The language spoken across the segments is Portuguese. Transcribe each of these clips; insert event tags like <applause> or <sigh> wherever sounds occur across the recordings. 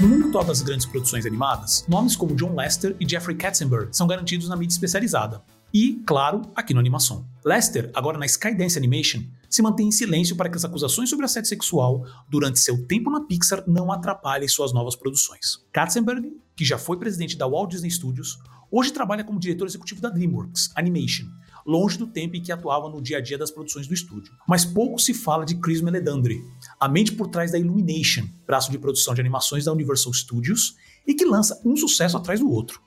No mundo atual das grandes produções animadas, nomes como John Lester e Jeffrey Katzenberg são garantidos na mídia especializada. E, claro, aqui no Animação. Lester, agora na Skydance Animation, se mantém em silêncio para que as acusações sobre assédio sexual durante seu tempo na Pixar não atrapalhem suas novas produções. Katzenberg, que já foi presidente da Walt Disney Studios, hoje trabalha como diretor executivo da DreamWorks Animation, longe do tempo em que atuava no dia a dia das produções do estúdio. Mas pouco se fala de Chris Meledandri, a mente por trás da Illumination, braço de produção de animações da Universal Studios, e que lança um sucesso atrás do outro.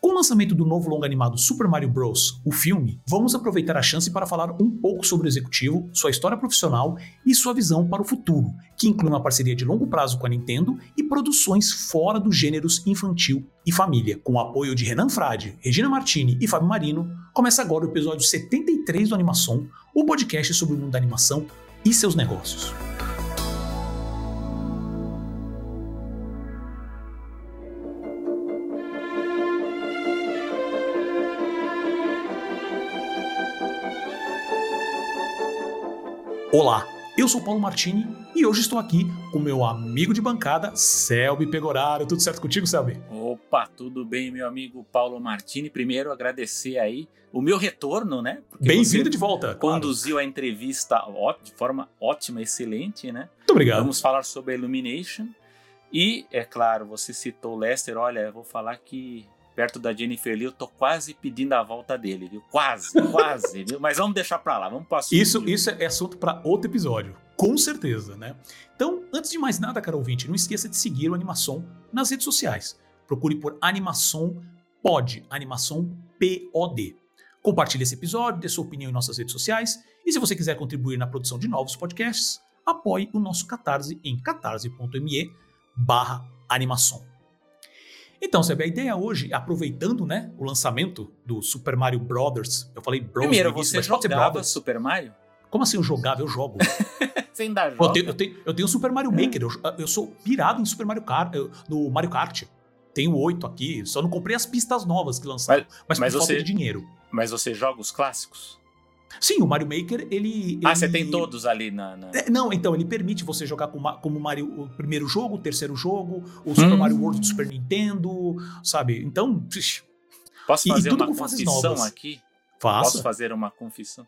Com o lançamento do novo longa animado Super Mario Bros., o filme, vamos aproveitar a chance para falar um pouco sobre o executivo, sua história profissional e sua visão para o futuro, que inclui uma parceria de longo prazo com a Nintendo e produções fora dos gêneros infantil e família. Com o apoio de Renan Frade, Regina Martini e Fábio Marino, começa agora o episódio 73 do Animação, o podcast sobre o mundo da animação e seus negócios. Olá, eu sou Paulo Martini e hoje estou aqui com meu amigo de bancada, Selby Pegoraro. Tudo certo contigo, Selby? Opa, tudo bem, meu amigo Paulo Martini. Primeiro, agradecer aí o meu retorno, né? Bem-vindo de volta. Conduziu claro. a entrevista de forma ótima, excelente, né? Muito obrigado. Vamos falar sobre a Illumination. E, é claro, você citou o Lester. Olha, eu vou falar que perto da Jennifer Lee, eu tô quase pedindo a volta dele, viu? Quase, <laughs> quase, viu? Mas vamos deixar pra lá, vamos passar. Isso, isso é assunto para outro episódio, com certeza, né? Então, antes de mais nada, cara ouvinte, não esqueça de seguir o Animação nas redes sociais. Procure por Animação Pod, Animação POD. Compartilhe esse episódio, dê sua opinião em nossas redes sociais e se você quiser contribuir na produção de novos podcasts, apoie o nosso Catarse em catarse.me barra animação. Então, sabe, a ideia hoje, aproveitando, né, o lançamento do Super Mario Brothers, eu falei Bros. Primeiro, você jogava Super Mario? Como assim eu jogava? Eu jogo. <laughs> você ainda joga? Eu tenho, eu tenho, eu tenho Super Mario Maker, eu, eu sou pirado em Super Mario Kart, no Mario Kart. Tenho oito aqui, só não comprei as pistas novas que lançaram, mas, mas, mas por você, falta de dinheiro. Mas você joga os clássicos? Sim, o Mario Maker, ele. Ah, ele... você tem todos ali na. na... É, não, então, ele permite você jogar como, como Mario o primeiro jogo, o terceiro jogo, o Super hum. Mario World do Super Nintendo, sabe? Então. Posso fazer uma confissão aqui? Faça. Posso fazer uma confissão?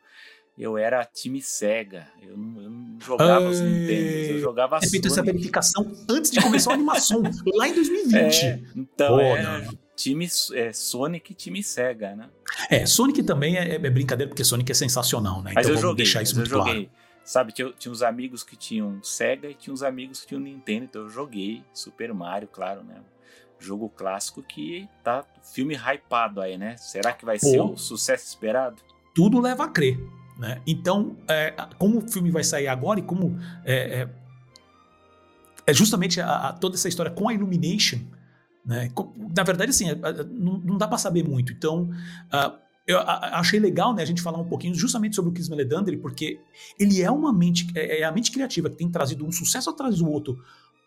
Eu era time Sega. Eu não, eu não jogava os Nintendo, eu jogava Repito essa verificação antes de começar a animação, lá em 2020. <laughs> É, então, Pô, era time é, Sonic e time Sega, né? É, Sonic também é, é, brincadeira, porque Sonic é sensacional, né? Mas então eu joguei, deixar isso muito eu joguei. claro. Sabe, tinha, tinha uns amigos que tinham Sega e tinha uns amigos que tinham Nintendo, então eu joguei Super Mario, claro, né? Jogo clássico que tá filme hypado aí, né? Será que vai Pô, ser o sucesso esperado? Tudo leva a crer. Né? Então, é, como o filme vai sair agora e como é, é, é justamente a, a, toda essa história com a Illumination, né? na verdade, assim, é, é, não, dá para saber muito. Então, uh, eu achei legal né, a gente falar um pouquinho justamente sobre o Chris Meledandri, porque ele é uma mente, é, é a mente criativa que tem trazido um sucesso atrás do outro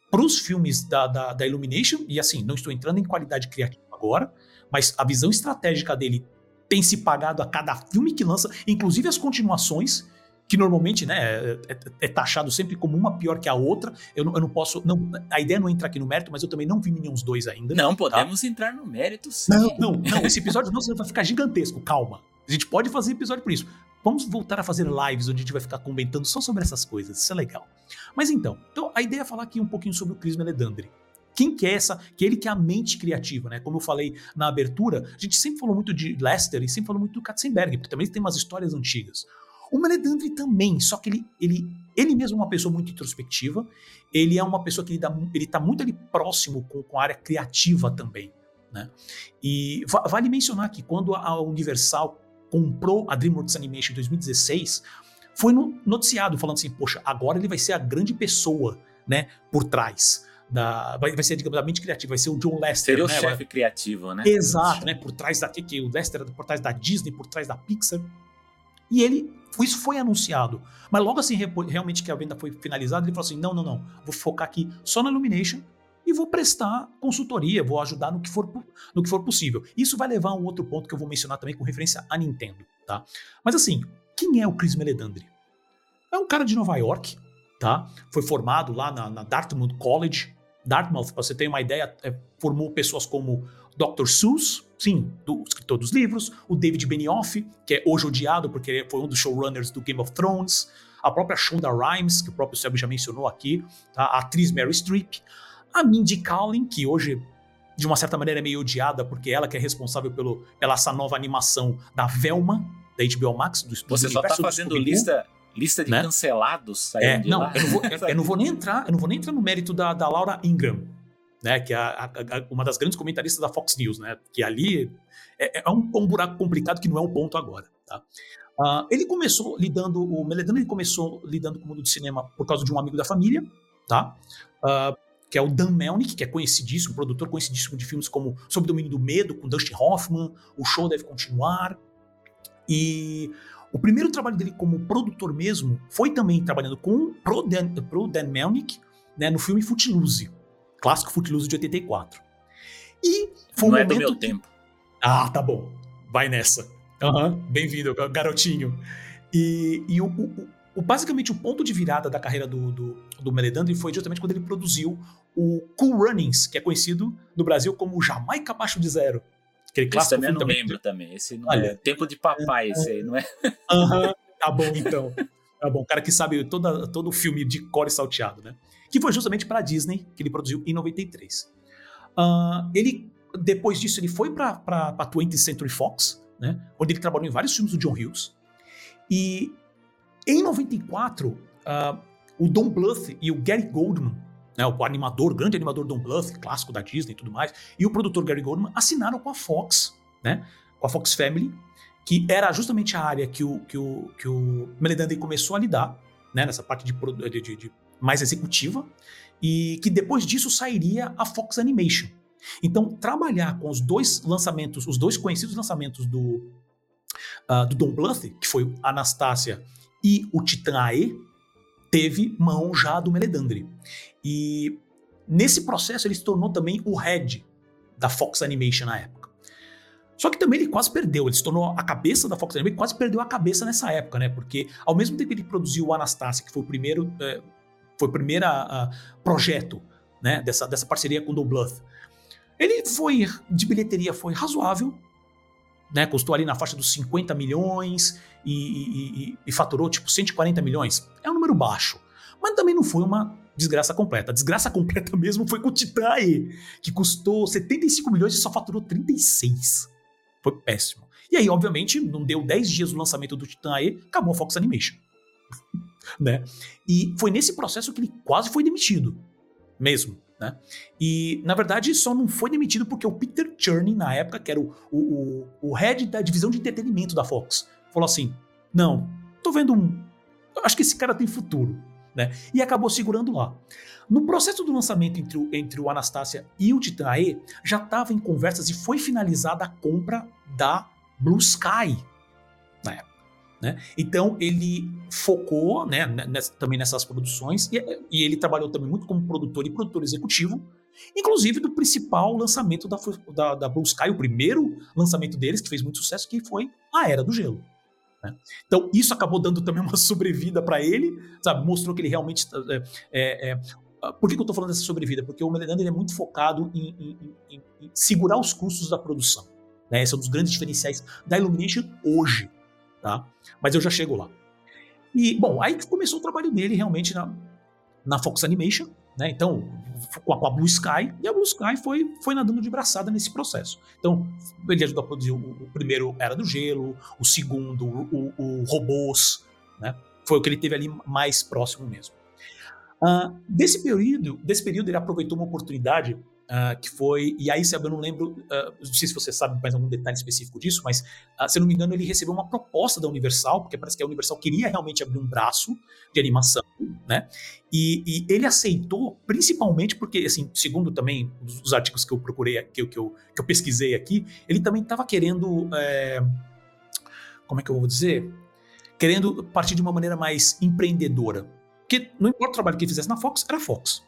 para os filmes da, da, da Illumination, e assim, não estou entrando em qualidade criativa agora, mas a visão estratégica dele tem se pagado a cada filme que lança, inclusive as continuações, que normalmente né, é, é, é taxado sempre como uma pior que a outra. Eu não, eu não posso. Não, a ideia não é entrar aqui no mérito, mas eu também não vi Minions 2 ainda. Não, tá? podemos tá? entrar no mérito sim. Não, não, não. Esse episódio nosso vai ficar gigantesco, calma. A gente pode fazer episódio por isso. Vamos voltar a fazer lives onde a gente vai ficar comentando só sobre essas coisas. Isso é legal. Mas então, então a ideia é falar aqui um pouquinho sobre o Chris Meledandri. Quem que é essa? Que ele que é a mente criativa, né? Como eu falei na abertura, a gente sempre falou muito de Lester e sempre falou muito do Katzenberg, porque também tem umas histórias antigas. O Meledandri também, só que ele, ele, ele mesmo é uma pessoa muito introspectiva, ele é uma pessoa que ele, dá, ele tá muito ali próximo com, com a área criativa também, né? E vale mencionar que quando a Universal comprou a DreamWorks Animation em 2016, foi noticiado falando assim, poxa, agora ele vai ser a grande pessoa, né, por trás da vai, vai ser, digamos, a mente criativa, vai ser o John Lester. Seria né? o chefe criativo, né? Exato, né? Por trás da que o Lester era por trás da Disney, por trás da Pixar. E ele, isso foi anunciado. Mas logo assim, realmente que a venda foi finalizada, ele falou assim: não, não, não, vou focar aqui só na Illumination e vou prestar consultoria, vou ajudar no que for, no que for possível. Isso vai levar a um outro ponto que eu vou mencionar também com referência à Nintendo, tá? Mas assim, quem é o Chris Meledandri? É um cara de Nova York, tá? Foi formado lá na, na Dartmouth College, Dartmouth, para você ter uma ideia, é, formou pessoas como Dr. Seuss, sim, do escritor dos livros, o David Benioff, que é hoje odiado porque foi um dos showrunners do Game of Thrones, a própria Shonda Rhimes, que o próprio Sérgio já mencionou aqui, tá? a atriz Mary Streep, a Mindy Kaling, que hoje de uma certa maneira é meio odiada porque ela que é responsável pelo, pela essa nova animação da Velma, da HBO Max, do, do Você só tá fazendo lista lista de né? cancelados é, não, eu não, vou, eu, <laughs> eu, não vou nem entrar, eu não vou nem entrar no mérito da, da Laura Ingram, né, que é a, a, uma das grandes comentaristas da Fox News, né, que ali é, é um, um, buraco complicado que não é um ponto agora, tá? Uh, ele começou lidando, o Meledano ele começou lidando com o mundo do cinema por causa de um amigo da família, tá? Uh, que é o Dan Melnick, que é conhecidíssimo, produtor conhecidíssimo de filmes como Sob o Domínio do Medo, com Dustin Hoffman, O Show Deve Continuar. E o primeiro trabalho dele como produtor mesmo foi também trabalhando com pro Dan, pro Dan Melnick, né, no filme Footloose, clássico Footloose de 84. E foi Não um é do meu tempo. Ah, tá bom. Vai nessa. Uhum, Bem-vindo, garotinho. E, e o, o, o, basicamente o ponto de virada da carreira do, do, do Meledandri foi justamente quando ele produziu o Cool Runnings, que é conhecido no Brasil como Jamaica Abaixo de Zero. Aquele clássico esse também eu não também. lembro também. Esse não Olha, é tempo de papai, esse aí, não é? <laughs> Aham, uhum, tá bom então. Tá bom, cara que sabe toda, todo o filme de core salteado, né? Que foi justamente para a Disney que ele produziu em 93. Uh, ele, depois disso, ele foi para a 20th Century Fox, né? Onde ele trabalhou em vários filmes do John Hughes. E em 94, uh, ah, o Don Bluth e o Gary Goldman né, o animador, grande animador Don Bluth, clássico da Disney e tudo mais, e o produtor Gary Goldman assinaram com a Fox, né, com a Fox Family, que era justamente a área que o, que o, que o Meledandri começou a lidar, né, nessa parte de, de, de, mais executiva, e que depois disso sairia a Fox Animation. Então, trabalhar com os dois lançamentos, os dois conhecidos lançamentos do, uh, do Don Bluth, que foi Anastasia e o Titã Ae, teve mão já do Meledandri. E nesse processo ele se tornou também o head da Fox Animation na época. Só que também ele quase perdeu, ele se tornou a cabeça da Fox Animation, quase perdeu a cabeça nessa época, né? Porque ao mesmo tempo que ele produziu o Anastasia, que foi o primeiro, é, foi o primeiro projeto, né, dessa, dessa parceria com o Bluth, ele foi, de bilheteria foi razoável, né, custou ali na faixa dos 50 milhões e, e, e, e faturou tipo 140 milhões. É um número baixo, mas também não foi uma desgraça completa. A desgraça <laughs> completa mesmo foi com o Titã E, que custou 75 milhões e só faturou 36. Foi péssimo. E aí, obviamente, não deu 10 dias do lançamento do Titã E, acabou a Fox Animation. Né? E foi nesse processo que ele quase foi demitido. Mesmo. Né? E, na verdade, só não foi demitido porque o Peter Cherney, na época, que era o, o, o head da divisão de entretenimento da Fox, falou assim: Não, tô vendo um. Acho que esse cara tem futuro né? E acabou segurando lá. No processo do lançamento entre o, entre o Anastasia e o Titan AE, já estava em conversas e foi finalizada a compra da Blue Sky na época. Né? Então ele focou né, nessa, também nessas produções e, e, ele trabalhou também muito como produtor e produtor executivo, inclusive do principal lançamento da, da, da Blue Sky, o primeiro lançamento deles que fez muito sucesso, que foi a Era do Gelo. Né? Então, isso acabou dando também uma sobrevida para ele, sabe? Mostrou que ele realmente. É, é, é por que, que eu estou falando dessa sobrevida? Porque o Meledandro é muito focado em, em, em, em, segurar os custos da produção. Né? Esse é um dos grandes diferenciais da Illumination hoje. Tá? Mas eu já chego lá. E, bom, aí começou o trabalho dele realmente na, na Fox Animation, né? Então, com a, com a, Blue Sky, e a Blue Sky foi, foi nadando de braçada nesse processo. Então, ele ajudou a produzir o, o primeiro Era do Gelo, o segundo, o, o, Robôs, né? Foi o que ele teve ali mais próximo mesmo. Uh, desse período, desse período, ele aproveitou uma oportunidade Uh, que foi, e aí eu não lembro, uh, não sei se você sabe mais algum detalhe específico disso, mas uh, se eu não me engano ele recebeu uma proposta da Universal, porque parece que a Universal queria realmente abrir um braço de animação, né? E, e ele aceitou principalmente porque, assim, segundo também os artigos que eu procurei, que eu, que eu, que eu pesquisei aqui, ele também estava querendo, é, como é que eu vou dizer? Querendo partir de uma maneira mais empreendedora. Porque não importa o trabalho que ele fizesse na Fox, era Fox.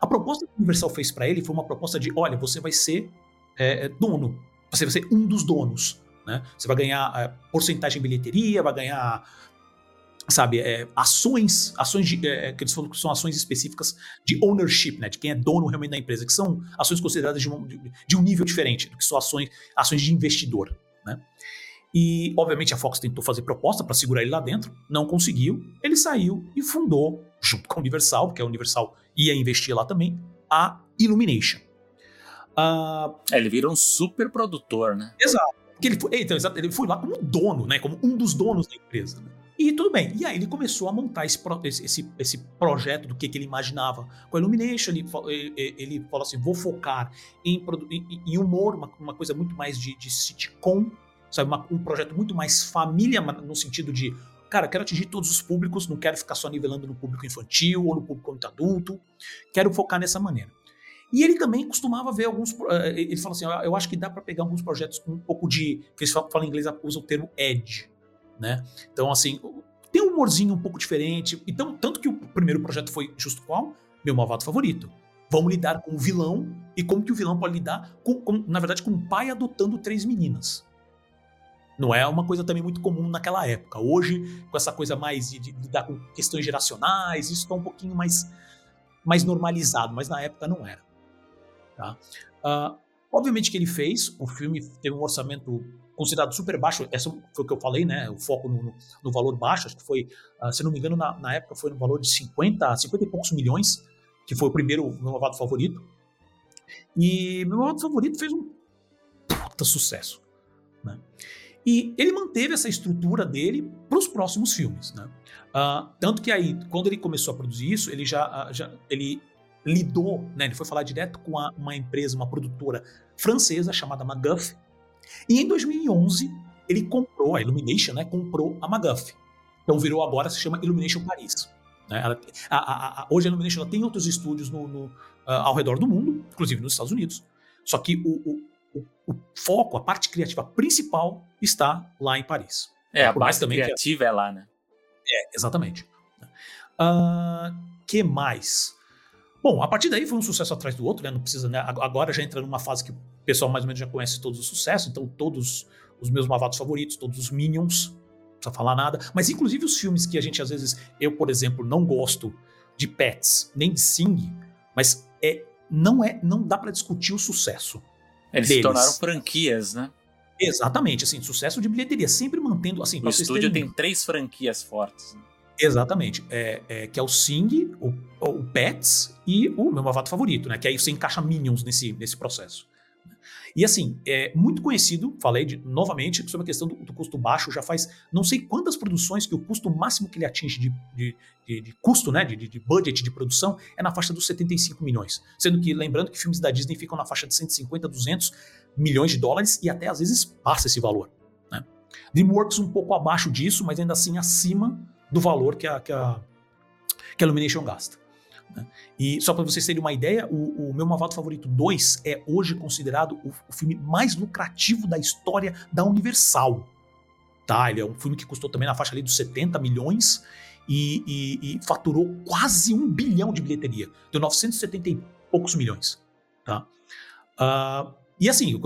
A proposta que a Universal fez para ele foi uma proposta de: olha, você vai ser é, é, dono, você vai ser um dos donos. Né? Você vai ganhar é, porcentagem em bilheteria, vai ganhar sabe, é, ações, ações de, é, que eles falam que são ações específicas de ownership, né, de quem é dono realmente da empresa, que são ações consideradas de um, de um nível diferente do que só ações, ações de investidor, né. E, obviamente, a Fox tentou fazer proposta para segurar ele lá dentro, não conseguiu. Ele saiu e fundou, junto com a Universal, porque a Universal ia investir lá também, a Illumination. Uh, é, ele vira um super produtor, né? Exato. Ele foi, então, exato, ele foi lá como dono, né? Como um dos donos da empresa. Né? E tudo bem. E aí ele começou a montar esse, esse, esse projeto do que, que ele imaginava com a Illumination. Ele, ele, ele falou assim: vou focar em, em, em humor, uma, uma, coisa muito mais de, de sitcom, sabe? Uma, um projeto muito mais família, no sentido de, cara, quero atingir todos os públicos, não quero ficar só nivelando no público infantil ou no público muito adulto. Quero focar nessa maneira. E ele também costumava ver alguns. Eh, ele falou assim: eu acho que dá para pegar alguns projetos com um pouco de. que eles falam em inglês, usam o termo edge né? Então, assim, tem um humorzinho um pouco diferente. Então, tanto que o primeiro projeto foi justo qual? Meu malvado favorito. Vamos lidar com o vilão e como que o vilão pode lidar com, com na verdade, com um pai adotando três meninas. Não é uma coisa também muito comum naquela época. Hoje, com essa coisa mais de, de lidar com questões geracionais, isso está um pouquinho mais, mais normalizado, mas na época não era. Tá? Uh, obviamente que ele fez, o filme teve um orçamento considerado super baixo, essa foi o que eu falei, né? O foco no, no valor baixo, acho que foi, uh, se não me engano, na, na, época foi no valor de 50, 50 e poucos milhões, que foi o primeiro meu malvado favorito. E meu malvado favorito fez um puta sucesso, né? E ele manteve essa estrutura dele para os próximos filmes, né? Uh, tanto que aí, quando ele começou a produzir isso, ele já, uh, já ele lidou, né? Ele foi falar direto com a, uma empresa, uma produtora francesa chamada MacGuff, e em 2011, ele comprou, a Illumination, né, comprou a McGuff. Então virou agora, se chama Illumination Paris. Né? Ela, a, a, hoje a Illumination tem outros estúdios no, no, uh, ao redor do mundo, inclusive nos Estados Unidos. Só que o, o, o, o foco, a parte criativa principal está lá em Paris. É, a parte também criativa que, é lá, né? É, exatamente. Uh, que mais? Bom, a partir daí foi um sucesso atrás do outro, né? Não precisa, né? Agora já entra numa fase que o pessoal mais ou menos já conhece todos os sucessos, então todos os meus malvados favoritos, todos os Minions, não precisa falar nada. Mas inclusive os filmes que a gente às vezes, eu por exemplo, não gosto de Pets, nem de Sing, mas é não é, não dá para discutir o sucesso. Eles deles. se tornaram franquias, né? Exatamente, assim, sucesso de bilheteria, sempre mantendo, assim, o estúdio terem... tem três franquias fortes. Né? Exatamente. É, é, que é o Sing, o, o Pets e o meu malvado favorito, né? Que aí você encaixa Minions nesse, nesse processo. E assim, é muito conhecido, falei de, novamente sobre a questão do, do, custo baixo, já faz não sei quantas produções que o custo máximo que ele atinge de, de, de, de custo, né, de, de budget de produção, é na faixa dos 75 milhões. Sendo que, lembrando que filmes da Disney ficam na faixa de 150, 200 milhões de dólares e até às vezes passa esse valor. Né? DreamWorks um pouco abaixo disso, mas ainda assim acima do valor que a, que a, que a Illumination gasta. Né? E só para vocês terem uma ideia, o, o meu Malvado Favorito 2 é hoje considerado o, o, filme mais lucrativo da história da Universal. Tá? Ele é um filme que custou também na faixa ali dos 70 milhões e, e, e faturou quase um bilhão de bilheteria. Deu 970 e poucos milhões. Tá? Uh, e assim,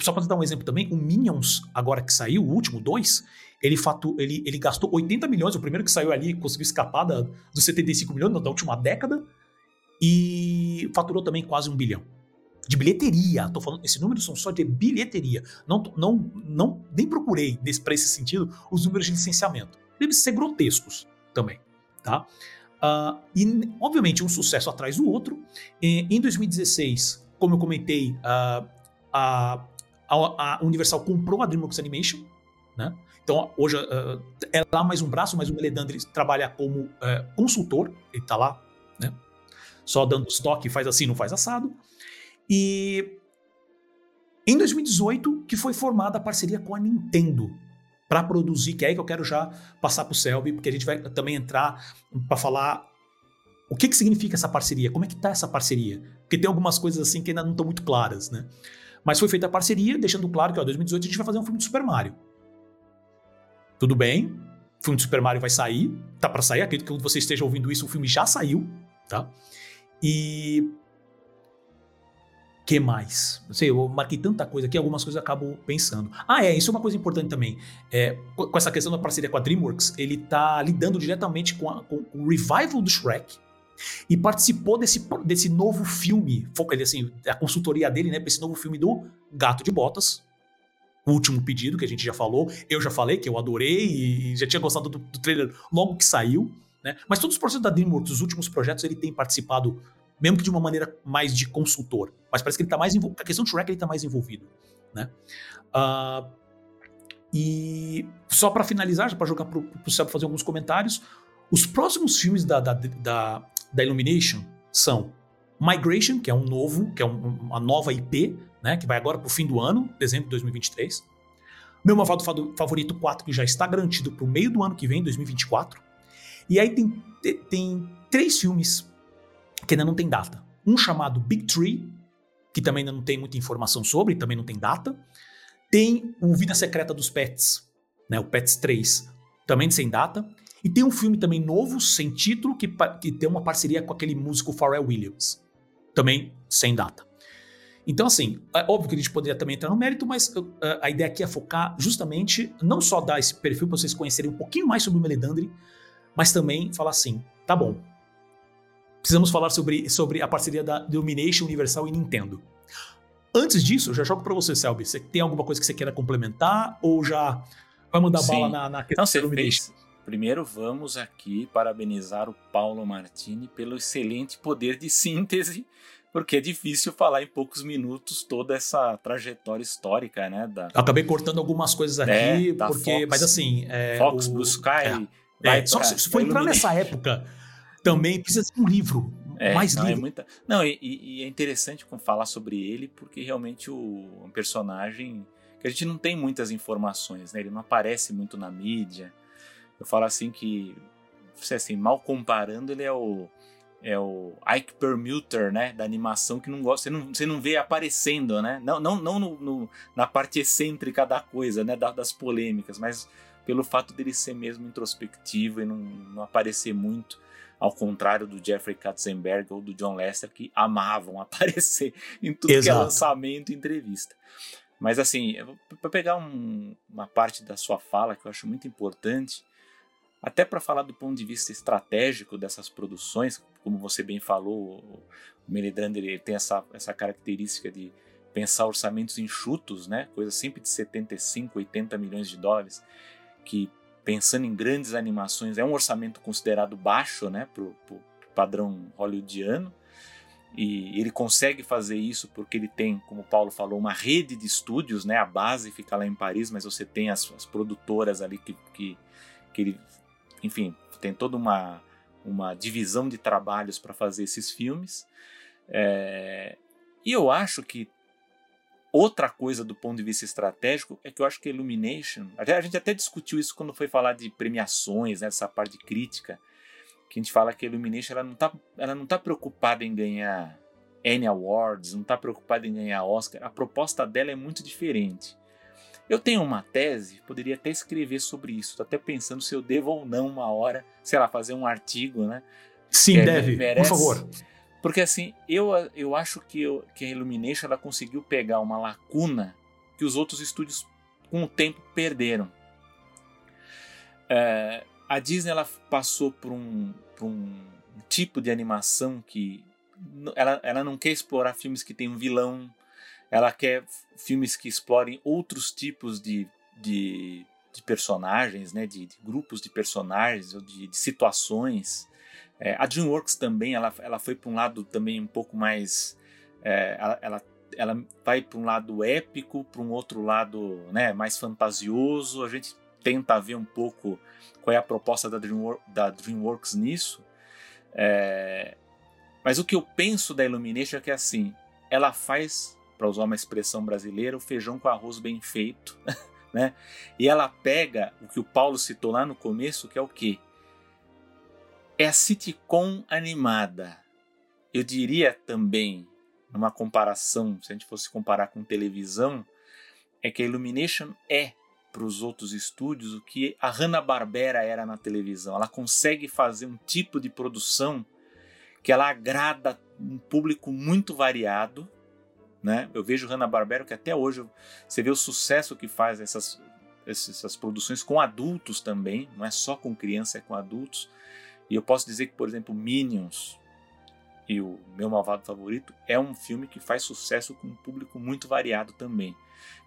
só para dar um exemplo também, o Minions, agora que saiu, o último, dois, ele, fatu, ele, ele gastou 80 milhões, o primeiro que saiu ali conseguiu escapar da, dos 75 milhões da última década, e faturou também quase um bilhão. De bilheteria, tô falando, esses números são só de bilheteria. Não, não, não nem procurei para esse sentido os números de licenciamento. Devem ser grotescos também, tá? Uh, e, obviamente, um sucesso atrás do outro. Em 2016, como eu comentei, uh, a, a, a, Universal comprou a DreamWorks Animation, né? Então, hoje uh, é lá mais um braço, mas o Meledandri trabalha como uh, consultor, ele está lá, né? Só dando estoque, faz assim, não faz assado. E em 2018 que foi formada a parceria com a Nintendo para produzir, que é aí que eu quero já passar para o Selby, porque a gente vai também entrar para falar o que, que significa essa parceria, como é que tá essa parceria, porque tem algumas coisas assim que ainda não estão muito claras, né? Mas foi feita a parceria, deixando claro que, em 2018 a gente vai fazer um filme de Super Mario. Tudo bem, o filme de Super Mario vai sair, tá para sair, acredito que quando você esteja ouvindo isso, o filme já saiu, tá? E que mais? Não sei, eu marquei tanta coisa aqui, algumas coisas eu acabo pensando. Ah, é, isso é uma coisa importante também. É, com essa questão da parceria com a DreamWorks, ele tá lidando diretamente com, a, com o revival do Shrek e participou desse, desse novo filme, assim, a consultoria dele, né, para esse novo filme do Gato de Botas, o último pedido que a gente já falou. Eu já falei que eu adorei e já tinha gostado do, do trailer logo que saiu. Né? Mas todos os projetos da DreamWorks, os últimos projetos, ele tem participado mesmo que de uma maneira mais de consultor. Mas parece que ele está mais envolvido. A questão do Shrek ele está mais envolvido. Né? Uh, e só para finalizar, para jogar para o Céu fazer alguns comentários, os próximos filmes da, da, da, da, Illumination são Migration, que é um novo, que é um, uma nova IP, né, que vai agora para o fim do ano, dezembro de 2023. Meu Malvado Favorito 4, que já está garantido para o meio do ano que vem, 2024. E aí tem, tem três filmes que ainda não tem data. Um chamado Big Tree, que também ainda não tem muita informação sobre, também não tem data. Tem o Vida Secreta dos Pets, né, o Pets 3, também sem data. E tem um filme também novo, sem título, que, que tem uma parceria com aquele músico Pharrell Williams, também sem data. Então, assim, é óbvio que a gente poderia também entrar no mérito, mas uh, a ideia aqui é focar justamente, não só dar esse perfil para vocês conhecerem um pouquinho mais sobre o Meledandri, mas também falar assim, tá bom, precisamos falar sobre, sobre a parceria da Illumination Universal e Nintendo. Antes disso, eu já jogo para você, Selby. Você tem alguma coisa que você queira complementar ou já vai mandar Sim. bala na, na questão Não, da Illumination? Fez. Primeiro, vamos aqui parabenizar o Paulo Martini pelo excelente poder de síntese, porque é difícil falar em poucos minutos toda essa trajetória histórica, né? Da... Acabei cortando algumas coisas aqui, é, porque, Fox, mas assim, é, Fox o... Blue Sky. É, é, só que se for entrar nessa época também precisa ser um livro. É, mais não, é livro. É muita... Não, e, e, é interessante falar sobre ele, porque realmente o, um personagem que a gente não tem muitas informações, né? Ele não aparece muito na mídia. Eu falo assim que, assim, mal comparando, ele é o é o Ike Permuter, né, da animação que não gosta, você não, você não vê aparecendo, né? Não, não, não no, no, na parte excêntrica da coisa, né, das polêmicas, mas pelo fato dele ser mesmo introspectivo e não, não aparecer muito ao contrário do Jeffrey Katzenberg ou do John Lester, que amavam <laughs> aparecer em tudo Exato. que é lançamento e entrevista. Mas assim, para pegar um, uma parte da sua fala que eu acho muito importante, até para falar do ponto de vista estratégico dessas produções, como você bem falou, o Menedrander ele tem essa, essa característica de pensar orçamentos enxutos, né? coisa sempre de 75, 80 milhões de dólares, que pensando em grandes animações, é um orçamento considerado baixo né, para o padrão hollywoodiano. E ele consegue fazer isso porque ele tem, como o Paulo falou, uma rede de estúdios, né? A base fica lá em Paris, mas você tem as, as produtoras ali que, que, que ele, enfim, tem toda uma, uma divisão de trabalhos para fazer esses filmes. É, e eu acho que Outra coisa do ponto de vista estratégico é que eu acho que Illumination, a gente até discutiu isso quando foi falar de premiações, né, essa parte crítica, que a gente fala que a Illumination ela não está ela não tá preocupada em ganhar Annie Awards, não está preocupada em ganhar Oscar, a proposta dela é muito diferente. Eu tenho uma tese, poderia até escrever sobre isso, estou até pensando se eu devo ou não uma hora, sei lá, fazer um artigo, né? Sim, deve, merece, por favor. Porque assim, eu, eu acho que, eu, que a Illumination ela conseguiu pegar uma lacuna que os outros estúdios com o tempo perderam. É, a Disney ela passou por um, por um tipo de animação que ela, ela não quer explorar filmes que tem um vilão, ela quer filmes que explorem outros tipos de, de, de personagens, né, de, de, grupos de personagens ou de, de situações. É, a DreamWorks também, ela, ela foi para um lado também um pouco mais, é, ela, ela, ela, vai para um lado épico, para um outro lado, né, mais fantasioso. A gente tenta ver um pouco qual é a proposta da, Dreamworks, da DreamWorks nisso. É, mas o que eu penso da Illumination é que assim, ela faz, para usar uma expressão brasileira, o feijão com arroz bem feito, <laughs> né? E ela pega o que o Paulo citou lá no começo, que é o quê? é a sitcom animada. Eu diria também, numa comparação, se a gente fosse comparar com televisão, é que a Illumination é para os outros estúdios o que a Hanna-Barbera era na televisão. Ela consegue fazer um tipo de produção que ela agrada um público muito variado, né? Eu vejo Hanna-Barbera que até hoje você vê o sucesso que faz essas, essas produções com adultos também, não é só com criança, é com adultos. E eu posso dizer que, por exemplo, Minions e o meu malvado favorito é um filme que faz sucesso com um público muito variado também.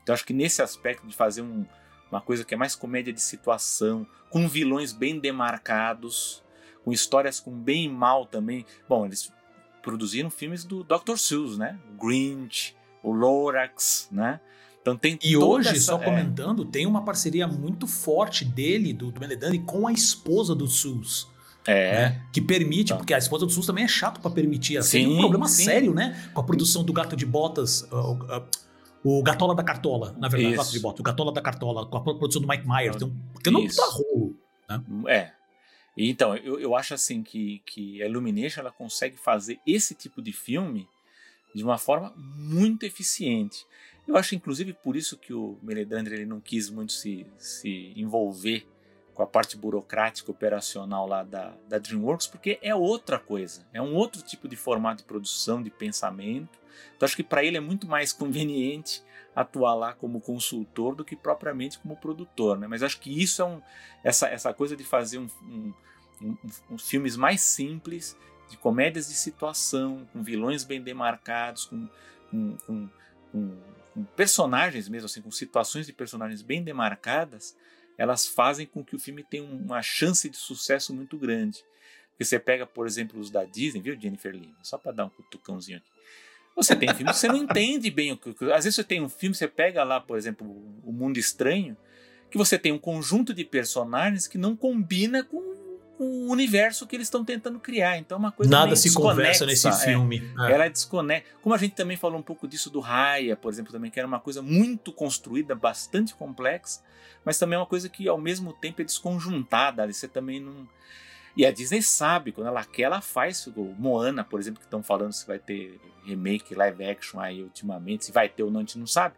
Então acho que nesse aspecto de fazer um, uma coisa que é mais comédia de situação, com vilões bem demarcados, com histórias com bem e mal também. Bom, eles produziram filmes do Dr. Seuss, né? O Grinch, o Lorax, né? Então tem E hoje, essa, só é... comentando, tem uma parceria muito forte dele, do, do Meledani, com a esposa do Seuss. É. Né? Que permite, então. porque a esposa do SUS também é chato para permitir. Assim, sim, tem um problema sim. sério, né? Com a produção do Gato de Botas. Uh, uh, o Gatola da Cartola, na verdade, Gato de Botas, o Gatola da Cartola, com a produção do Mike Myers. Então, porque não tá rolo. Né? É. Então, eu, eu acho assim que, que a Illumination ela consegue fazer esse tipo de filme de uma forma muito eficiente. Eu acho, inclusive, por isso que o Meledandri ele não quis muito se, se envolver com a parte burocrática operacional lá da, da DreamWorks, porque é outra coisa, é um outro tipo de formato de produção, de pensamento. Então acho que para ele é muito mais <laughs> conveniente atuar lá como consultor do que propriamente como produtor, né? Mas acho que isso é um, essa, essa coisa de fazer um, um, um, uns filmes mais simples, de comédias de situação, com vilões bem demarcados, com, com, com personagens mesmo assim, com situações de personagens bem demarcadas, elas fazem com que o filme tenha uma chance de sucesso muito grande. Porque você pega, por exemplo, os da Disney, viu, Jennifer Lima? Só para dar um cutucãozinho aqui. Você tem filme que você não entende bem o que. Às vezes você tem um filme, você pega lá, por exemplo, O Mundo Estranho, que você tem um conjunto de personagens que não combina com o universo que eles estão tentando criar. Então é uma coisa Nada se conversa nesse é. filme. É. Ela é desconecta. Como a gente também falou um pouco disso do Raya, por exemplo, também, que era uma coisa muito construída, bastante complexa, mas também é uma coisa que ao mesmo tempo é desconjuntada. Você também não. E a Disney sabe, quando ela quer, ela faz. O Moana, por exemplo, que estão falando se vai ter remake, live action aí ultimamente, se vai ter ou não, a gente não sabe.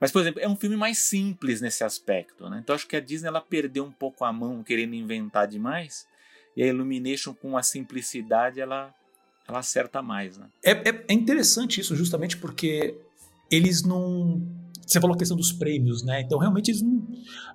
Mas, por exemplo, é um filme mais simples nesse aspecto, né? Então acho que a Disney ela perdeu um pouco a mão querendo inventar demais e a Illumination com a simplicidade ela ela acerta mais, né? É, é, é interessante isso justamente porque eles não você falou a questão dos prêmios, né? Então, realmente, eles não,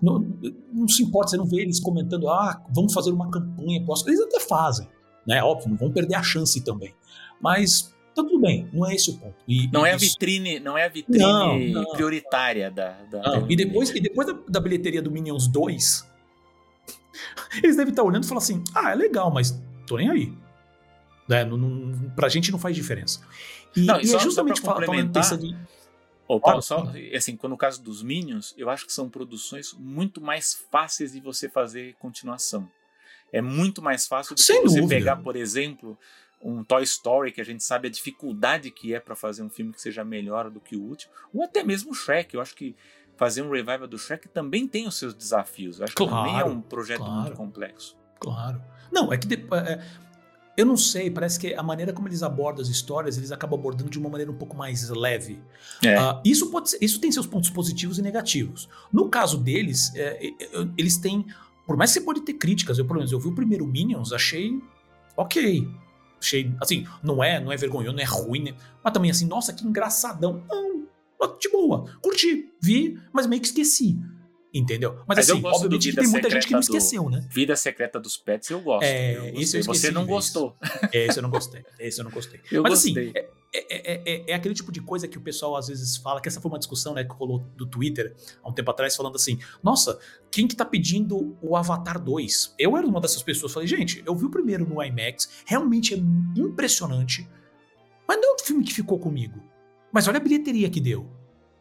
não, não, se importa, você não vê eles comentando, ah, vamos fazer uma campanha. Posso... Eles até fazem, né? Óbvio, não vão perder a chance também. Mas tá tudo bem, não é esse o ponto. E, não, é a vitrine, não é a vitrine não, não. prioritária da. da e depois, e depois da, da bilheteria do Minions 2, <laughs> eles devem estar olhando e falar assim: ah, é legal, mas tô nem aí. Né? Não, não, pra gente não faz diferença. E, não, e, é só, é justamente só falando. Ô, Paulo, só, assim, quando no caso dos Minions, eu acho que são produções muito mais fáceis de você fazer continuação. É muito mais fácil do Sem que você pegar, por exemplo, um Toy Story, que a gente sabe a dificuldade que é para fazer um filme que seja melhor do que o último, ou até mesmo o Shrek. Eu acho que fazer um revival do Shrek também tem os seus desafios. Eu acho claro, que também é um projeto claro, muito complexo. Claro. Não, é que depois. É, eu não sei, parece que a maneira como eles abordam as histórias, eles acabam abordando de uma maneira um pouco mais leve. É. Uh, isso, pode ser, isso tem seus pontos positivos e negativos. No caso deles, é, é, é, eles têm. Por mais que você pode ter críticas, eu, pelo menos, eu vi o primeiro Minions, achei ok. Achei, assim, não é, não é vergonhoso, não é ruim, né? mas também assim, nossa, que engraçadão. Não, de boa. Curti, vi, mas meio que esqueci. Entendeu? Mas, mas assim, obviamente tem muita gente que não esqueceu, né? Vida Secreta dos Pets eu gosto. É, eu isso eu Você não gostou. É, <laughs> esse eu não gostei. Esse eu não gostei. Eu mas assim, gostei. assim, é, é, é, é, aquele tipo de coisa que o pessoal às vezes fala, que essa foi uma discussão né, que rolou do Twitter há um tempo atrás, falando assim: nossa, quem que tá pedindo o Avatar 2? Eu era uma dessas pessoas, falei, gente, eu vi o primeiro no IMAX, realmente é impressionante, mas não é um filme que ficou comigo. Mas olha a bilheteria que deu.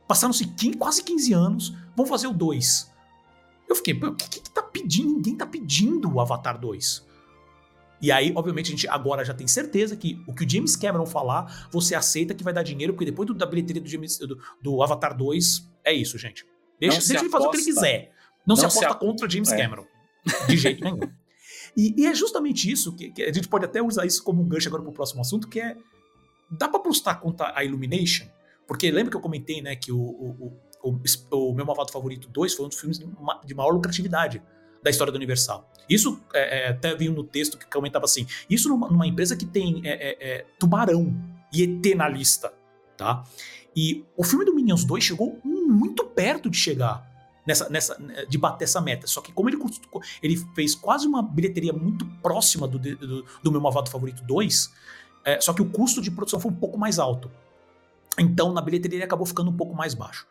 Passaram-se quase 15 anos, vão fazer o 2. Eu fiquei, o que, que, que tá pedindo? Ninguém tá pedindo o Avatar 2. E aí, obviamente, a gente agora já tem certeza que o que o James Cameron falar, você aceita que vai dar dinheiro, porque depois do, da bilheteria do, James, do, do, Avatar 2, é isso, gente. Deixa, deixa ele fazer o que ele quiser. Não, não se aposta se contra James é. Cameron. De jeito nenhum. E, e, é justamente isso que, que, a gente pode até usar isso como um gancho agora pro próximo assunto, que é. Dá pra apostar contra a Illumination? Porque lembra que eu comentei, né, que o, o, o, o Meu Malvado Favorito 2 foi um dos filmes de maior lucratividade da história da Universal. Isso é, é, até vi no texto que comentava assim: isso numa, numa empresa que tem é, é, é, tubarão e ET na lista. tá? E o filme do Minions 2 chegou muito perto de chegar nessa, nessa de bater essa meta. Só que como ele, ele fez quase uma bilheteria muito próxima do, do, do meu Malvado Favorito 2, é, só que o custo de produção foi um pouco mais alto. Então, na bilheteria ele acabou ficando um pouco mais baixo.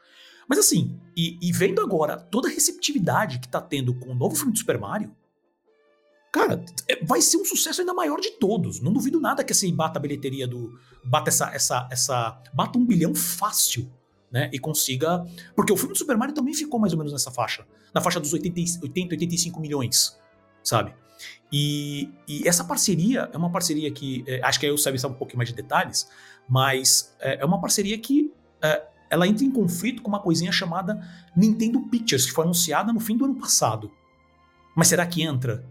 Mas assim, e, e vendo agora toda a receptividade que tá tendo com o novo filme do Super Mario, cara, é, vai ser um sucesso ainda maior de todos. Não duvido nada que esse bata a bilheteria do. Bata essa. essa, essa bata um bilhão fácil. Né, e consiga. Porque o filme do Super Mario também ficou mais ou menos nessa faixa. Na faixa dos 80, 80 85 milhões. Sabe? E, e, essa parceria é uma parceria que. É, acho que aí o Sérgio sabe um pouquinho mais de detalhes, mas é, é uma parceria que. É, ela entra em conflito com uma coisinha chamada Nintendo Pictures, que foi anunciada no fim do ano passado. Mas será que entra?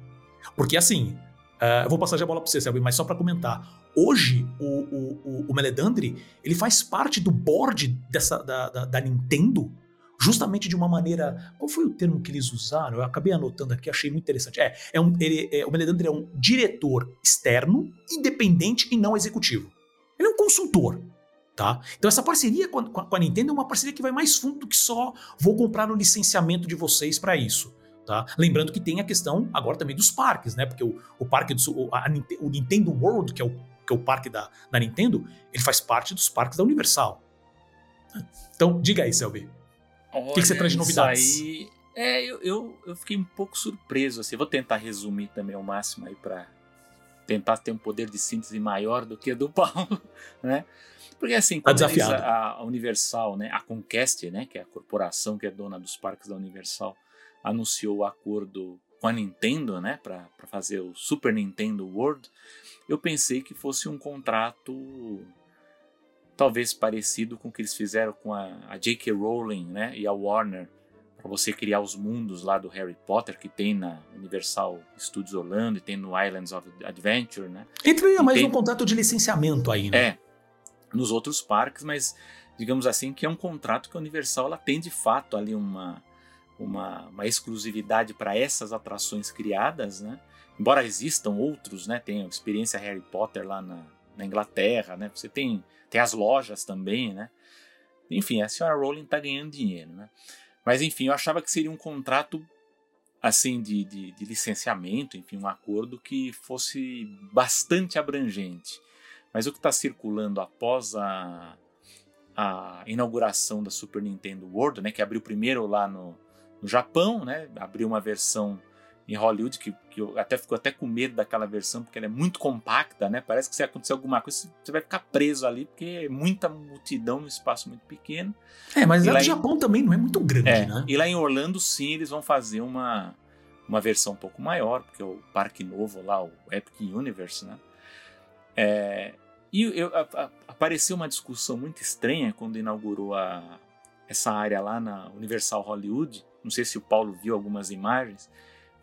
Porque assim, uh, eu vou passar já a bola para você, Selby, mas só para comentar. Hoje, o, o, o, Meledandri, ele faz parte do board dessa, da, da, da, Nintendo, justamente de uma maneira... Qual foi o termo que eles usaram? Eu acabei anotando aqui, achei muito interessante. É, é um, ele, é, o Meledandri é um diretor externo, independente e não executivo. Ele é um consultor, Tá? Então essa parceria com a, com a, Nintendo é uma parceria que vai mais fundo do que só vou comprar o licenciamento de vocês para isso. Tá? Lembrando que tem a questão agora também dos parques, né? Porque o, o parque do o, a, o Nintendo World, que é o, que é o parque da, da Nintendo, ele faz parte dos parques da Universal. Então, diga aí, Selby. O que, que, você traz de novidades? Aí, é, eu, eu, eu, fiquei um pouco surpreso. Assim, vou tentar resumir também ao máximo aí para tentar ter um poder de síntese maior do que do <laughs> Paulo, né? Porque assim, tá quando a, a Universal, né, a Conquest, né, que é a corporação que é dona dos parques da Universal, anunciou o acordo com a Nintendo, né, para fazer o Super Nintendo World, eu pensei que fosse um contrato talvez parecido com o que eles fizeram com a, a J.K. Rowling, né, e a Warner para você criar os mundos lá do Harry Potter que tem na Universal Studios Orlando e tem no Islands of Adventure, né? Entraria mais tem... um contrato de licenciamento aí, né? É, nos outros parques, mas digamos assim que é um contrato que a Universal ela tem de fato ali uma uma, uma exclusividade para essas atrações criadas, né? Embora existam outros, né? Tem a experiência Harry Potter lá na, na Inglaterra, né? Você tem, tem as lojas também, né? Enfim, a senhora Rowling está ganhando dinheiro, né? Mas enfim, eu achava que seria um contrato assim de, de, de licenciamento, enfim, um acordo que fosse bastante abrangente. Mas o que está circulando após a, a inauguração da Super Nintendo World, né, que abriu primeiro lá no, no Japão, né? Abriu uma versão em Hollywood que, que eu até fico até com medo daquela versão porque ela é muito compacta, né? Parece que se acontecer alguma coisa você vai ficar preso ali porque é muita multidão no espaço muito pequeno. É, mas lá do Japão também não é muito grande, é, né? E lá em Orlando sim eles vão fazer uma uma versão um pouco maior porque é o parque novo lá, o Epic Universe, né? É, e eu, a, a, apareceu uma discussão muito estranha quando inaugurou a, essa área lá na Universal Hollywood não sei se o Paulo viu algumas imagens,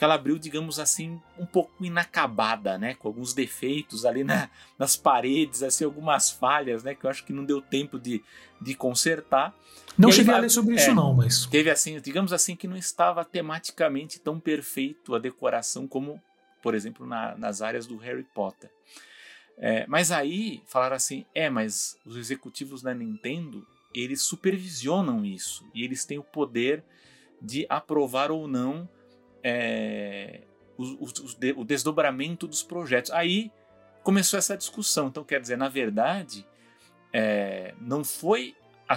que ela abriu, digamos assim, um pouco inacabada, né? Com alguns defeitos ali na, <laughs> nas paredes, assim, algumas falhas, né? Que eu acho que não deu tempo de, de consertar. Não cheguei a ler sobre é, isso, não, mas. Teve assim, digamos assim, que não estava tematicamente tão perfeito a decoração como, por exemplo, na, nas áreas do Harry Potter. É, mas aí falaram assim: é, mas os executivos da Nintendo eles supervisionam isso e eles têm o poder de aprovar ou não é, o, desdobramento dos projetos. Aí começou essa discussão. Então, quer dizer, na verdade, é, não foi a,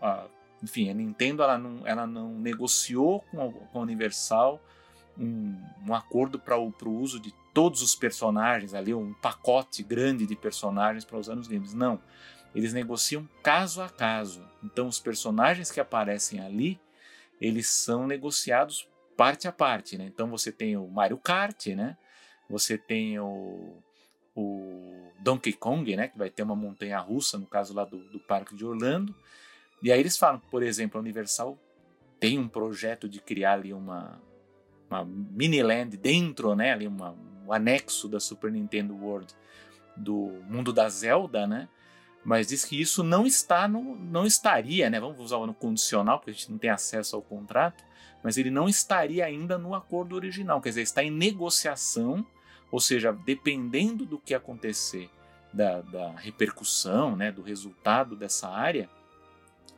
a, enfim, a Nintendo ela não, ela não negociou com a, com a Universal um, um acordo para o uso de todos os personagens ali, um pacote grande de personagens para usar nos games. Não. Eles negociam caso a caso. Então, os personagens que aparecem ali eles são negociados parte a parte, né? Então você tem o Mario Kart, né? Você tem o, o Donkey Kong, né? Que vai ter uma montanha russa, no caso lá do, do Parque de Orlando. E aí eles falam, por exemplo, a Universal tem um projeto de criar ali uma, uma mini land dentro, né? Ali uma, um anexo da Super Nintendo World do mundo da Zelda, né? mas diz que isso não está no, não estaria, né? Vamos usar no condicional, porque a gente não tem acesso ao contrato, mas ele não estaria ainda no acordo original, quer dizer, está em negociação, ou seja, dependendo do que acontecer da, da repercussão, né, do resultado dessa área,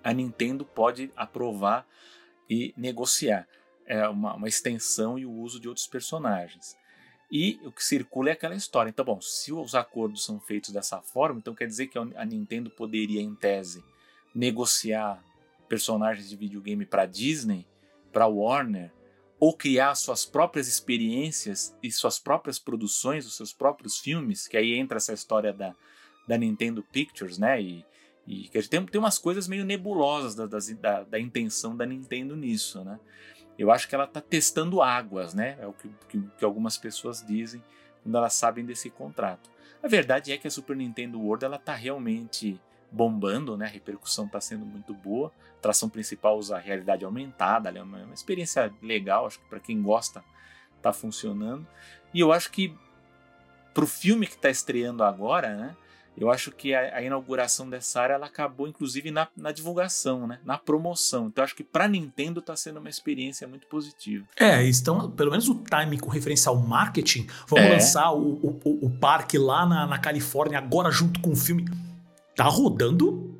a Nintendo pode aprovar e negociar é, uma, uma extensão e o uso de outros personagens. E o que circula é aquela história. Então, bom, se os acordos são feitos dessa forma, então quer dizer que a Nintendo poderia, em tese, negociar personagens de videogame para Disney, para Warner, ou criar suas próprias experiências e suas próprias produções, os seus próprios filmes, que aí entra essa história da, da Nintendo Pictures, né? E, e que tem, tem umas coisas meio nebulosas da, da, da, intenção da Nintendo nisso, né? Eu acho que ela está testando águas, né? É o que, que, que, algumas pessoas dizem quando elas sabem desse contrato. A verdade é que a Super Nintendo World ela está realmente bombando, né? A repercussão está sendo muito boa. A tração principal usa a realidade aumentada, é uma, uma experiência legal, acho que para quem gosta está funcionando. E eu acho que para o filme que está estreando agora, né? Eu acho que a, a, inauguração dessa área ela acabou inclusive na, na divulgação, né? na promoção. Então acho que para Nintendo está sendo uma experiência muito positiva. É, estão pelo menos o time com referência ao marketing. Vamos é. lançar o, o, o, parque lá na, na Califórnia agora junto com o filme tá rodando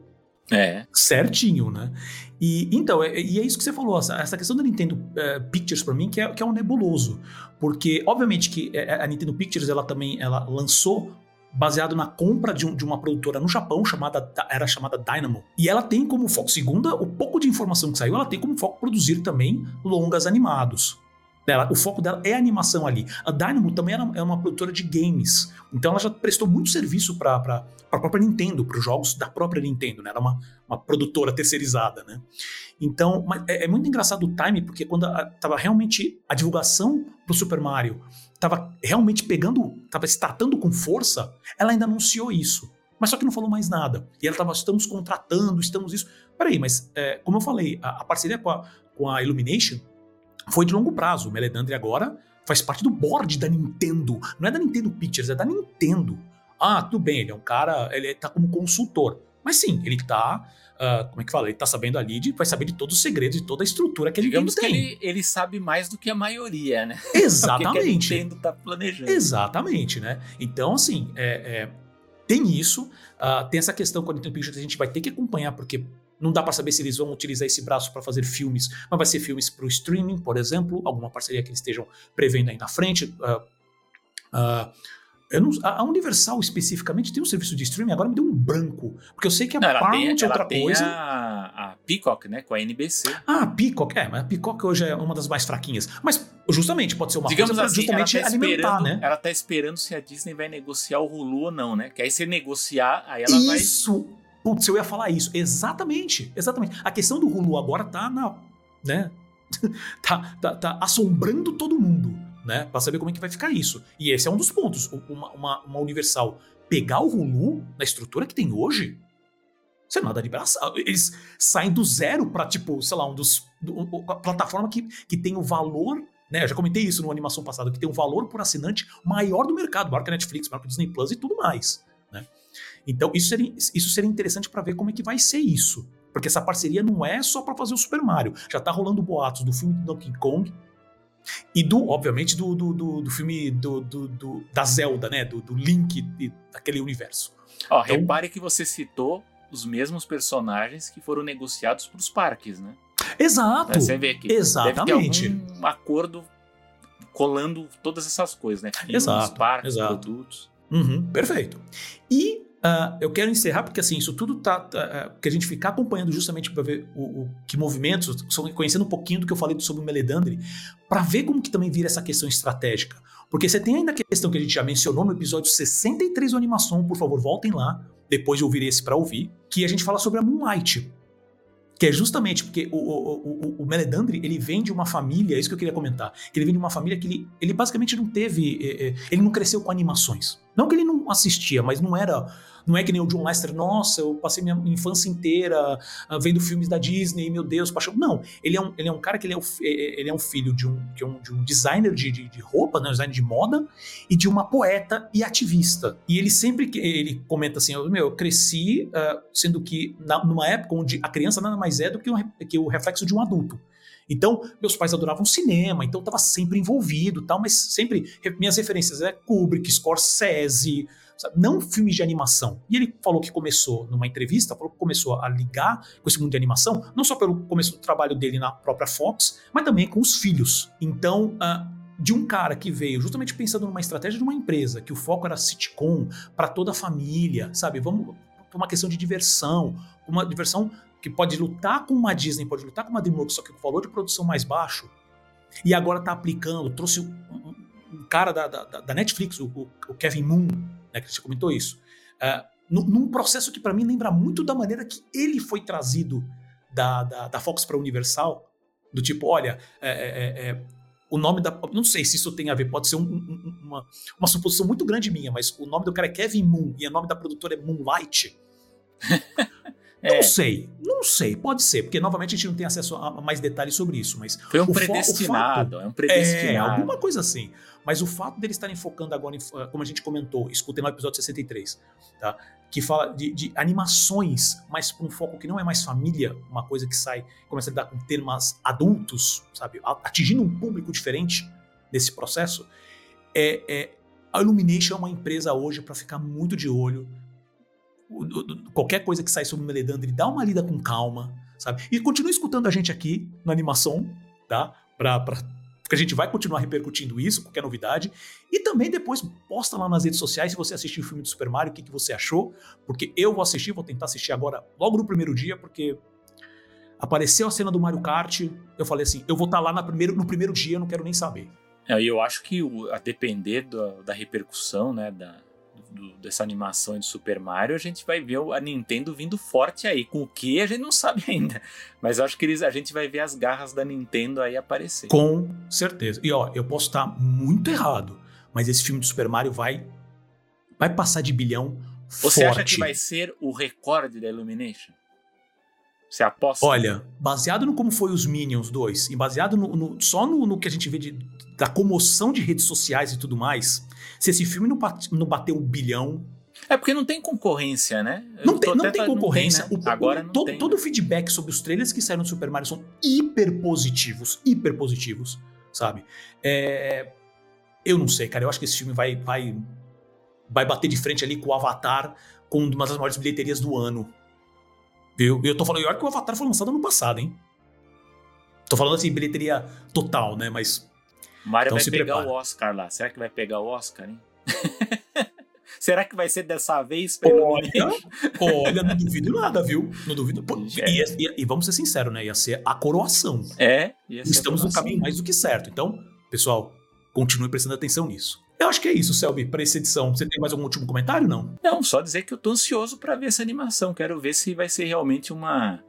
é. certinho, né? E então, é, e é isso que você falou, essa, essa questão da Nintendo uh, Pictures para mim que é, que é um nebuloso, porque obviamente que é, a Nintendo Pictures ela também ela lançou baseado na compra de, um, de, uma produtora no Japão chamada era chamada Dynamo e ela tem como foco segunda o pouco de informação que saiu ela tem como foco produzir também longas animados dela, o foco dela é animação ali. A Dynamo também é uma produtora de games, então ela já prestou muito serviço para a própria Nintendo, para os jogos da própria Nintendo, né? Era uma, uma produtora terceirizada, né? Então, é, é, muito engraçado o time, porque quando estava realmente a divulgação pro Super Mario estava realmente pegando, estava startando com força, ela ainda anunciou isso. Mas só que não falou mais nada. E ela estava, estamos contratando, estamos isso. Peraí, mas é, como eu falei, a, a parceria com a, com a Illumination foi de longo prazo. O Meledandri agora faz parte do board da Nintendo. Não é da Nintendo Pictures, é da Nintendo. Ah, tudo bem, ele é um cara, ele tá como consultor. Mas sim, ele tá. Uh, como é que fala? Ele tá sabendo ali, de, vai saber de todos os segredos, de toda a estrutura que ele tem. Digamos que ele, ele sabe mais do que a maioria, né? <laughs> Exatamente. que a Nintendo tá planejando. Exatamente, né? Então, assim, é, é, tem isso. Uh, tem essa questão com a Nintendo Pictures que a gente vai ter que acompanhar, porque não dá para saber se eles vão utilizar esse braço para fazer filmes, mas vai ser filmes para o streaming, por exemplo, alguma parceria que eles estejam prevendo aí na frente. Uh, uh, não, a Universal especificamente tem um serviço de streaming, agora me deu um branco. Porque eu sei que a não, Paramount é outra coisa. A, a Peacock, né? Com a NBC. Ah, a Peacock, é, mas a Peacock hoje é uma das mais fraquinhas. Mas justamente pode ser uma Digamos coisa assim, justamente ela tá alimentar, né? Ela tá esperando se a Disney vai negociar o Hulu ou não, né? Que aí se negociar, aí ela Isso. vai. Isso! Putz, eu ia falar isso. Exatamente, exatamente. A questão do Hulu agora tá na. né? <laughs> tá, tá, tá assombrando todo mundo, né? Pra saber como é que vai ficar isso. E esse é um dos pontos. Uma, uma, uma Universal pegar o Hulu na estrutura que tem hoje. Você nada de braço. Eles saem do zero para tipo, sei lá, um dos. Do, plataforma que, que tem o valor né? Eu já comentei isso numa animação passada, que tem um valor por assinante maior do mercado, maior que a Netflix, maior que Disney Plus e tudo mais. Né? Então, isso seria, isso seria interessante para ver como é que vai ser isso. Porque essa parceria não é só para fazer o Super Mario. Já tá rolando boatos do filme do Donkey Kong e do, obviamente, do, do, do, do filme do, do, do, da Zelda, né? Do, do Link, e, daquele universo. Ó, então, repare que você citou os mesmos personagens que foram negociados para os parques, né? Exato. Você vê que exatamente. Deve ter um acordo colando todas essas coisas, né? Filmes, exato, parques, exato. produtos. Uhum, perfeito. E Uh, eu quero encerrar porque assim isso tudo tá, uh, que a gente ficar acompanhando justamente para ver o, o, que movimentos, conhecendo um pouquinho do que eu falei sobre o Meledandri, para ver como que também vira essa questão estratégica. Porque você tem ainda a questão que a gente já mencionou no episódio 63 do Animação, por favor, voltem lá depois de ouvir esse para ouvir, que a gente fala sobre a Moonlight. Que é justamente porque o, o, o, o, Meledandri, ele vem de uma família, é isso que eu queria comentar, que ele vem de uma família que ele, ele basicamente não teve, eh, eh, ele não cresceu com animações. Não que ele não assistia, mas não era não é que nem o John Lester, nossa, eu passei minha infância inteira uh, vendo filmes da Disney, meu Deus, paixão. Não, ele é um, ele é um cara que ele é, um, é, é, ele é um filho de um, de um, de um designer de, de, de roupa, né, designer de moda, e de uma poeta e ativista. E ele sempre ele comenta assim: meu, eu cresci uh, sendo que na, numa época onde a criança nada mais é do que, um, que o reflexo de um adulto. Então, meus pais adoravam cinema, então eu tava sempre envolvido, tal, mas sempre minhas referências é Kubrick, Scorsese, sabe? não filmes de animação. E ele falou que começou numa entrevista, falou que começou a ligar com esse mundo de animação, não só pelo começo do trabalho dele na própria Fox, mas também com os filhos. Então, uh, de um cara que veio justamente pensando numa estratégia de uma empresa, que o foco era sitcom para toda a família, sabe? Vamos para uma questão de diversão, uma diversão que pode lutar com uma Disney, pode lutar com uma DreamWorks, só que com valor de produção mais baixo, e agora está aplicando, trouxe um, um, cara da, da, da, Netflix, o, o, Kevin Moon, né, que você comentou isso, uh, num, processo que para mim lembra muito da maneira que ele foi trazido da, da, da Fox para Universal, do tipo, olha, é, é, é, o nome da. Não sei se isso tem a ver, pode ser um, um, uma, uma suposição muito grande minha, mas o nome do cara é Kevin Moon e o nome da produtora é Moonlight. É. Não sei, não sei, pode ser, porque novamente a gente não tem acesso a mais detalhes sobre isso, mas. Foi um predestinado, fato, é um predestinado. É, alguma coisa assim. Mas o fato deles estarem focando agora, em, ah, como a gente comentou, escutem no episódio 63, tá? Que fala de, de animações, mas com um foco que não é mais família, uma coisa que sai, começa a lidar com temas adultos, sabe? Atingindo um público diferente nesse processo. É, é, a Illumination é uma empresa hoje para ficar muito de olho qualquer coisa que sai sobre o Meledandri, dá uma lida com calma, sabe? E continue escutando a gente aqui no Animação, tá? Pra, pra, porque a gente vai continuar repercutindo isso, qualquer novidade. E também depois posta lá nas redes sociais se você assistiu o filme do Super Mario, o que, que você achou. Porque eu vou assistir, vou tentar assistir agora, logo no primeiro dia, porque apareceu a cena do Mario Kart, eu falei assim, eu vou estar tá lá na primeiro, no primeiro dia, eu não quero nem saber. É, e eu acho que a depender da, da repercussão, né, da, do, dessa animação de Super Mario, a gente vai ver a Nintendo vindo forte aí. Com o que a gente não sabe <laughs> ainda. Mas acho que eles, a gente vai ver as garras da Nintendo aí aparecer. Com certeza. E ó, eu posso estar muito errado, mas esse filme de Super Mario vai, vai passar de bilhão Você forte. acha que vai ser o recorde da Illumination? Você aposta? Olha, baseado no como foi os Minions 2 e baseado no, no, só no, no, que a gente vê de, da comoção de redes sociais e tudo mais, se esse filme não, não bateu um bilhão. É porque não tem concorrência, né? Não tem, não tem concorrência. Não tem, né? o, Agora o, não todo, tem. Todo o feedback sobre os trailers que saíram do Super Mario são hiper positivos. Hiper positivos, sabe? É, eu não sei, cara. Eu acho que esse filme vai, vai, vai bater de frente ali com o Avatar, com uma das maiores bilheterias do ano. Viu? Eu tô falando, olha que o Avatar foi lançado ano passado, hein? Tô falando assim, bilheteria total, né? Mas Mario então vai pegar prepara. o Oscar lá. Será que vai pegar o Oscar, hein? <laughs> Será que vai ser dessa vez? Olha, olha, não duvido nada, viu? Não duvido. Pô, e, e, e, vamos ser sinceros, né? Ia ser a coroação. É. Estamos no caminho mais do que certo. Então, pessoal, continue prestando atenção nisso. Eu acho que é isso, Selby, para essa edição. Você tem mais algum último comentário, não? Não, só dizer que eu tô ansioso para ver essa animação. Quero ver se vai ser realmente uma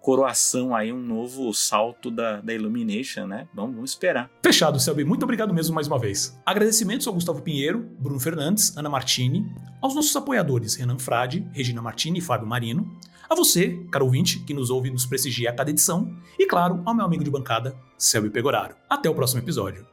coroação aí, um novo salto da, da Illumination, né? Vamos, vamos esperar. Fechado, Selby. Muito obrigado mesmo mais uma vez. Agradecimentos ao Gustavo Pinheiro, Bruno Fernandes, Ana Martini, aos nossos apoiadores Renan Frade, Regina Martini e Fábio Marino, a você, caro ouvinte, que nos ouve e nos prestigia a cada edição, e claro, ao meu amigo de bancada, Selby Pegoraro. Até o próximo episódio.